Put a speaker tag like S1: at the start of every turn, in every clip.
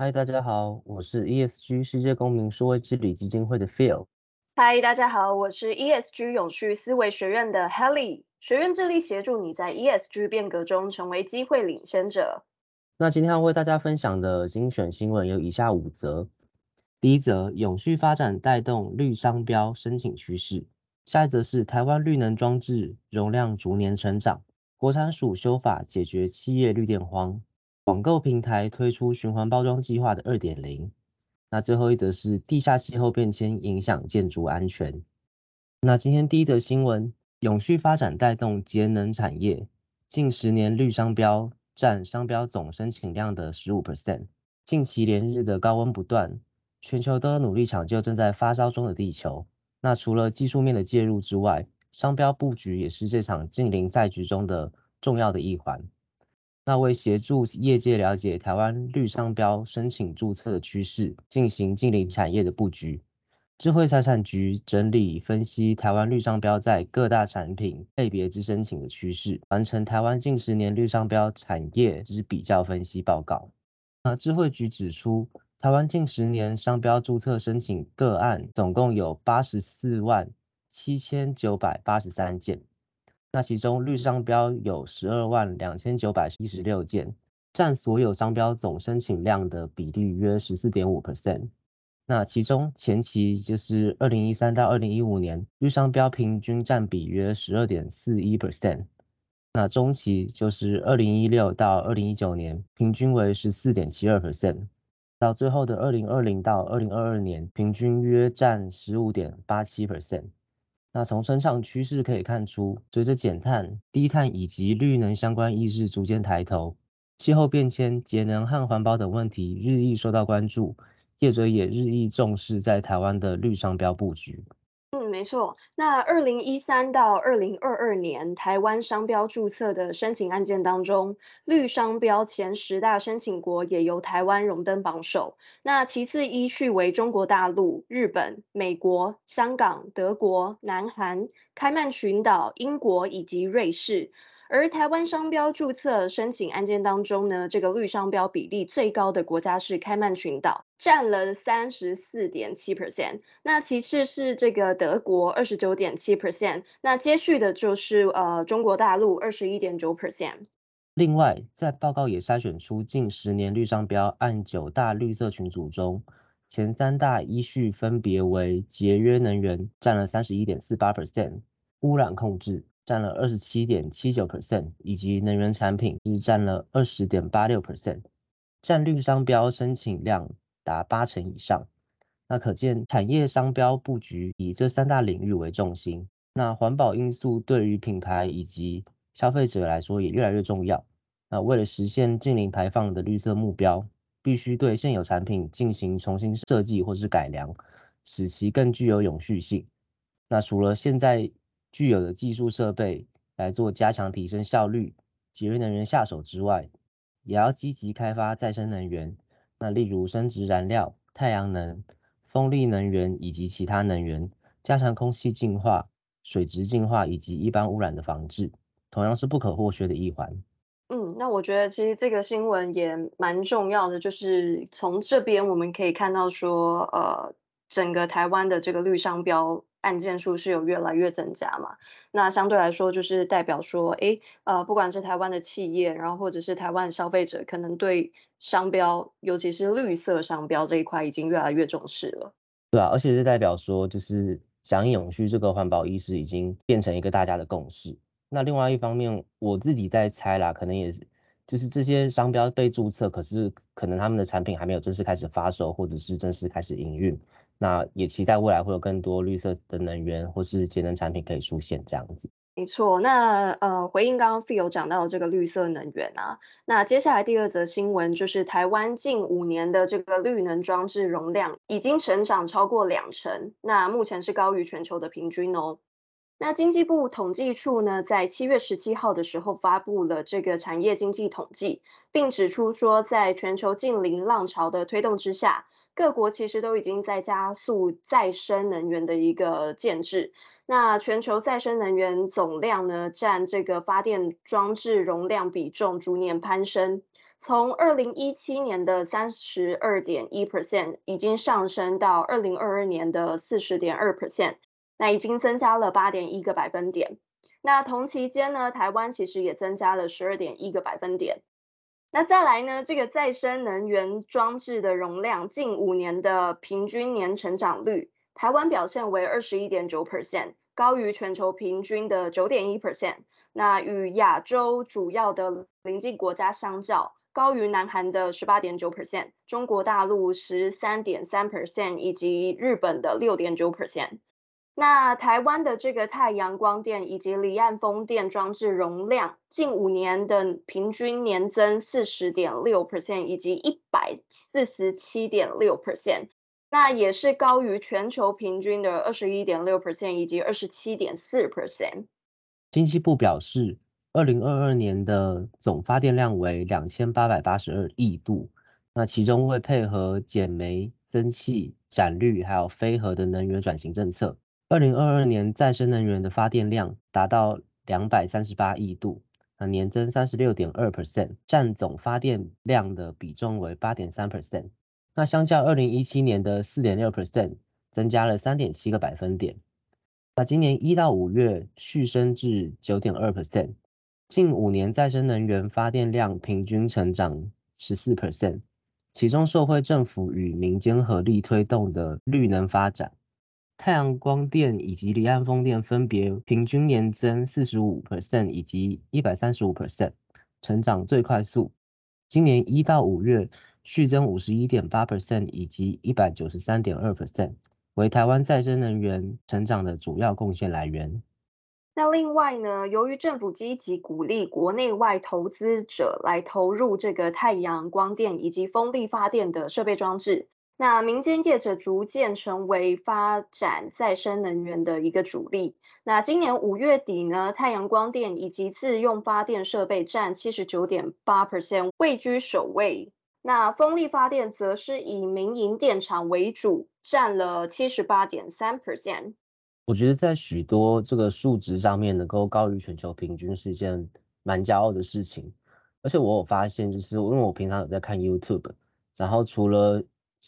S1: 嗨，大家好，我是 ESG 世界公民数位治理基金会的 Phil。
S2: 嗨，大家好，我是 ESG 永续思维学院的 Helly。学院致力协助你在 ESG 变革中成为机会领先者。
S1: 那今天要为大家分享的精选新闻有以下五则。第一则，永续发展带动绿商标申请趋势。下一则是台湾绿能装置容量逐年成长，国产署修法解决企业绿电荒。网购平台推出循环包装计划的二点零，那最后一则是地下气候变迁影响建筑安全。那今天第一则新闻，永续发展带动节能产业，近十年绿商标占商标总申请量的十五 percent。近期连日的高温不断，全球都努力抢救正在发烧中的地球。那除了技术面的介入之外，商标布局也是这场近零赛局中的重要的一环。那为协助业界了解台湾绿商标申请注册的趋势，进行近邻产业的布局，智慧财产局整理分析台湾绿商标在各大产品类别之申请的趋势，完成台湾近十年绿商标产业之比较分析报告。那智慧局指出，台湾近十年商标注册申请个案总共有八十四万七千九百八十三件。那其中绿商标有十二万两千九百一十六件，占所有商标总申请量的比例约十四点五 percent。那其中前期就是二零一三到二零一五年，绿商标平均占比约十二点四一 percent。那中期就是二零一六到二零一九年，平均为十四点七二 percent。到最后的二零二零到二零二二年，平均约占十五点八七 percent。那从成长趋势可以看出，随着减碳、低碳以及绿能相关意识逐渐抬头，气候变迁、节能和环保等问题日益受到关注，业者也日益重视在台湾的绿商标布局。
S2: 嗯没错，那二零一三到二零二二年台湾商标注册的申请案件当中，绿商标前十大申请国也由台湾荣登榜首。那其次依序为中国大陆、日本、美国、香港、德国、南韩、开曼群岛、英国以及瑞士。而台湾商标注册申请案件当中呢，这个绿商标比例最高的国家是开曼群岛，占了三十四点七 percent。那其次是这个德国二十九点七 percent，那接续的就是呃中国大陆二十一点九 percent。
S1: 另外，在报告也筛选出近十年绿商标按九大绿色群组中，前三大依序分别为节约能源占了三十一点四八 percent，污染控制。占了二十七点七九 percent，以及能源产品是占了二十点八六 percent，占率商标申请量达八成以上。那可见产业商标布局以这三大领域为重心。那环保因素对于品牌以及消费者来说也越来越重要。那为了实现净零排放的绿色目标，必须对现有产品进行重新设计或是改良，使其更具有永续性。那除了现在具有的技术设备来做加强提升效率、节约能源下手之外，也要积极开发再生能源，那例如生质燃料、太阳能、风力能源以及其他能源，加强空气净化、水质净化以及一般污染的防治，同样是不可或缺的一环。
S2: 嗯，那我觉得其实这个新闻也蛮重要的，就是从这边我们可以看到说，呃，整个台湾的这个绿商标。案件数是有越来越增加嘛？那相对来说，就是代表说，诶，呃，不管是台湾的企业，然后或者是台湾消费者，可能对商标，尤其是绿色商标这一块，已经越来越重视了。
S1: 对啊，而且是代表说，就是响应永续这个环保意识已经变成一个大家的共识。那另外一方面，我自己在猜啦，可能也是，就是这些商标被注册，可是可能他们的产品还没有正式开始发售，或者是正式开始营运。那也期待未来会有更多绿色的能源或是节能产品可以出现这样子。
S2: 没错，那呃，回应刚刚 Phil 讲到的这个绿色能源啊，那接下来第二则新闻就是台湾近五年的这个绿能装置容量已经成长超过两成，那目前是高于全球的平均哦。那经济部统计处呢，在七月十七号的时候发布了这个产业经济统计，并指出说，在全球近零浪潮的推动之下。各国其实都已经在加速再生能源的一个建置。那全球再生能源总量呢，占这个发电装置容量比重逐年攀升，从二零一七年的三十二点一 percent 已经上升到二零二二年的四十点二 percent，那已经增加了八点一个百分点。那同期间呢，台湾其实也增加了十二点一个百分点。那再来呢，这个再生能源装置的容量近五年的平均年成长率，台湾表现为二十一点九 percent，高于全球平均的九点一 percent。那与亚洲主要的邻近国家相较，高于南韩的十八点九 percent，中国大陆十三点三 percent，以及日本的六点九 percent。那台湾的这个太阳光电以及离岸风电装置容量，近五年的平均年增四十点六 percent，以及一百四十七点六 percent，那也是高于全球平均的二十一点六 percent 以及二十七点四 percent。
S1: 经济部表示，二零二二年的总发电量为两千八百八十二亿度，那其中为配合减煤、增气、展绿还有非核的能源转型政策。二零二二年再生能源的发电量达到两百三十八亿度，年增三十六点二 percent，占总发电量的比重为八点三 percent。那相较二零一七年的四点六 percent，增加了三点七个百分点。那今年一到五月续升至九点二 percent，近五年再生能源发电量平均成长十四 percent，其中受惠政府与民间合力推动的绿能发展。太阳光电以及离岸风电分别平均年增四十五 percent 以及一百三十五 percent，成长最快速。今年一到五月续增五十一点八 percent 以及一百九十三点二 percent，为台湾再生能源成长的主要贡献来源。
S2: 那另外呢，由于政府积极鼓励国内外投资者来投入这个太阳光电以及风力发电的设备装置。那民间业者逐渐成为发展再生能源的一个主力。那今年五月底呢，太阳光电以及自用发电设备占七十九点八 percent，位居首位。那风力发电则是以民营电厂为主，占了七十八点三 percent。
S1: 我觉得在许多这个数值上面能够高于全球平均是一件蛮骄傲的事情。而且我有发现，就是因为我平常有在看 YouTube，然后除了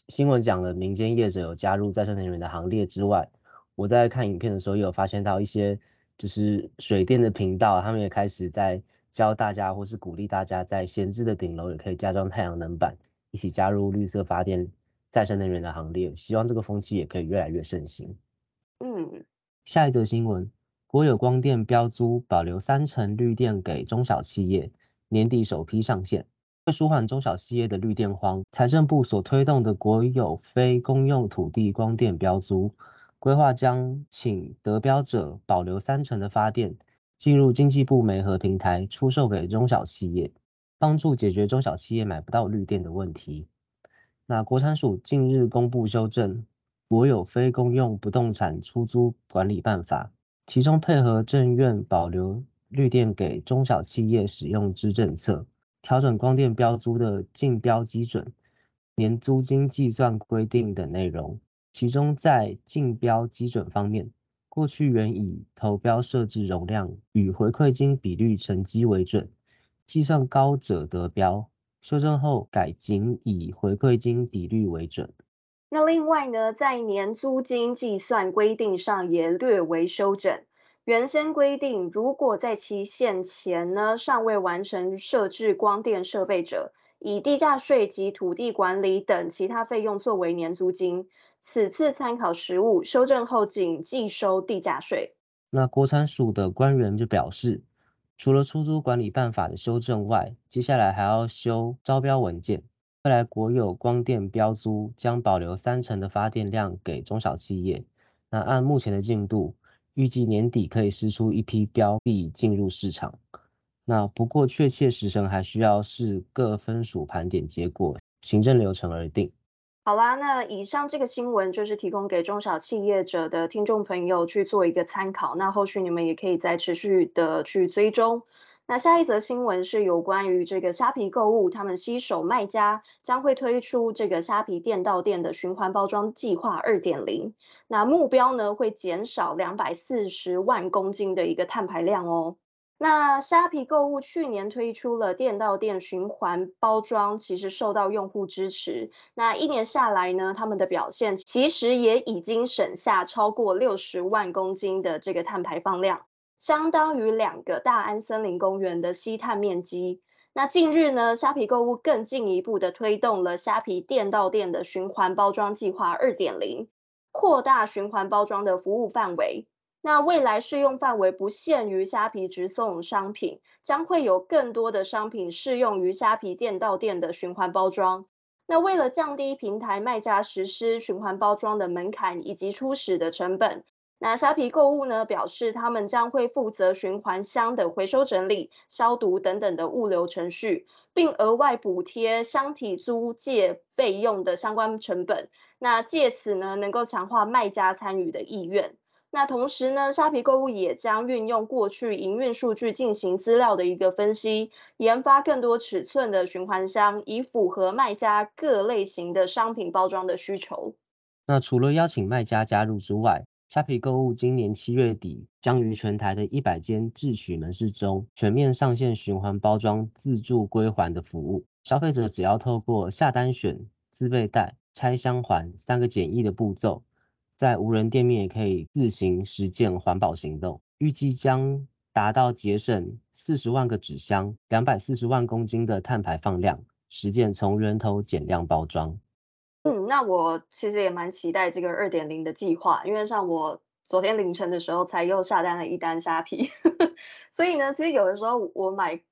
S1: 新闻讲了民间业者有加入再生能源的行列之外，我在看影片的时候也有发现到一些就是水电的频道，他们也开始在教大家或是鼓励大家在闲置的顶楼也可以加装太阳能板，一起加入绿色发电再生能源的行列。希望这个风气也可以越来越盛行。
S2: 嗯，
S1: 下一则新闻，国有光电标租保留三成绿电给中小企业，年底首批上线。为舒缓中小企业的绿电荒，财政部所推动的国有非公用土地光电标租，规划将请得标者保留三成的发电，进入经济部媒合平台出售给中小企业，帮助解决中小企业买不到绿电的问题。那国产署近日公布修正《国有非公用不动产出租管理办法》，其中配合政院保留绿电给中小企业使用之政策。调整光电标租的竞标基准、年租金计算规定等内容。其中在竞标基准方面，过去原以投标设置容量与回馈金比率乘积为准，计算高者得标。修正后改仅以回馈金比率为准。
S2: 那另外呢，在年租金计算规定上也略为修正。原先规定，如果在期限前呢，尚未完成设置光电设备者，以地价税及土地管理等其他费用作为年租金。此次参考实务，修正后仅计收地价税。
S1: 那国产署的官员就表示，除了出租管理办法的修正外，接下来还要修招标文件。未来国有光电标租将保留三成的发电量给中小企业。那按目前的进度。预计年底可以释出一批标的进入市场。那不过确切时程还需要视各分属盘点结果、行政流程而定。
S2: 好啦，那以上这个新闻就是提供给中小企业者的听众朋友去做一个参考。那后续你们也可以再持续的去追踪。那下一则新闻是有关于这个虾皮购物，他们携手卖家将会推出这个虾皮店到店的循环包装计划二点零。那目标呢会减少两百四十万公斤的一个碳排量哦。那虾皮购物去年推出了店到店循环包装，其实受到用户支持。那一年下来呢，他们的表现其实也已经省下超过六十万公斤的这个碳排放量。相当于两个大安森林公园的吸碳面积。那近日呢，虾皮购物更进一步的推动了虾皮店到店的循环包装计划二点零，扩大循环包装的服务范围。那未来适用范围不限于虾皮直送商品，将会有更多的商品适用于虾皮店到店的循环包装。那为了降低平台卖家实施循环包装的门槛以及初始的成本。那虾皮购物呢，表示他们将会负责循环箱的回收整理、消毒等等的物流程序，并额外补贴箱体租借费用的相关成本。那借此呢，能够强化卖家参与的意愿。那同时呢，虾皮购物也将运用过去营运数据进行资料的一个分析，研发更多尺寸的循环箱，以符合卖家各类型的商品包装的需求。
S1: 那除了邀请卖家加入之外，虾皮购物今年七月底将于全台的一百间智取门市中全面上线循环包装自助归还的服务。消费者只要透过下单选、自备袋、拆箱还三个简易的步骤，在无人店面也可以自行实践环保行动。预计将达到节省四十万个纸箱、两百四十万公斤的碳排放量，实践从源头减量包
S2: 装。那我其实也蛮期待这个二点零的计划，因为像我昨天凌晨的时候才又下单了一单虾皮，所以呢，其实有的时候我买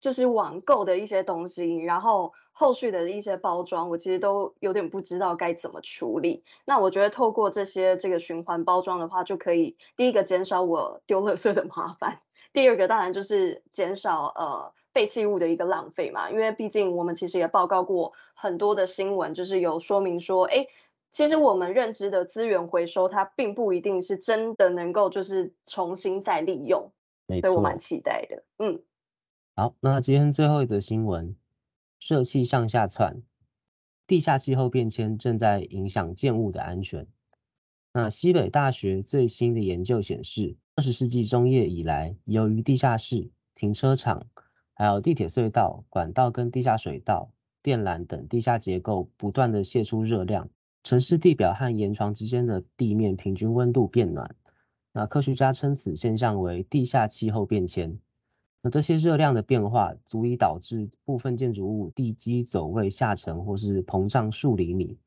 S2: 就是网购的一些东西，然后后续的一些包装，我其实都有点不知道该怎么处理。那我觉得透过这些这个循环包装的话，就可以第一个减少我丢垃圾的麻烦，第二个当然就是减少呃。废弃物的一个浪费嘛，因为毕竟我们其实也报告过很多的新闻，就是有说明说，哎，其实我们认知的资源回收，它并不一定是真的能够就是重新再利用，
S1: 没错，
S2: 所以我蛮期待的。嗯，
S1: 好，那今天最后一则新闻，热气向下窜，地下气候变迁正在影响建物的安全。那西北大学最新的研究显示，二十世纪中叶以来，由于地下室、停车场还有地铁隧道、管道跟地下水道、电缆等地下结构不断的泄出热量，城市地表和岩床之间的地面平均温度变暖。那科学家称此现象为地下气候变迁。那这些热量的变化足以导致部分建筑物地基走位下沉或是膨胀数厘米，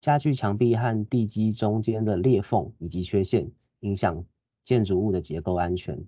S1: 加剧墙壁和地基中间的裂缝以及缺陷，影响建筑物的结构安全。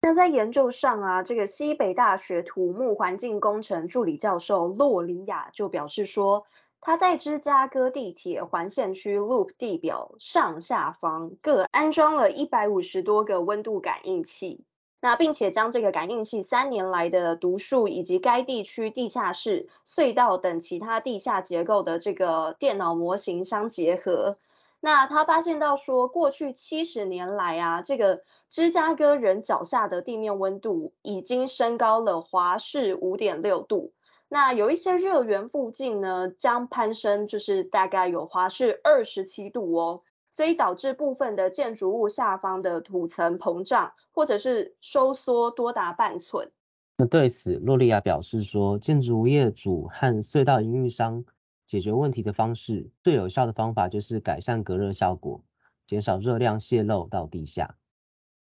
S2: 那在研究上啊，这个西北大学土木环境工程助理教授洛里亚就表示说，他在芝加哥地铁环线区 Loop 地表上下方各安装了一百五十多个温度感应器，那并且将这个感应器三年来的读数以及该地区地下室、隧道等其他地下结构的这个电脑模型相结合。那他发现到说，过去七十年来啊，这个芝加哥人脚下的地面温度已经升高了华氏五点六度。那有一些热源附近呢，将攀升就是大概有华氏二十七度哦，所以导致部分的建筑物下方的土层膨胀或者是收缩多达半寸。
S1: 那对此，洛利亚表示说，建筑业主和隧道营运商。解决问题的方式，最有效的方法就是改善隔热效果，减少热量泄漏到地下。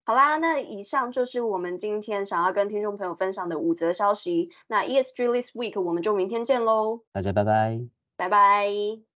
S2: 好啦，那以上就是我们今天想要跟听众朋友分享的五则消息。那 ESG This Week 我们就明天见喽，
S1: 大家拜拜，
S2: 拜拜。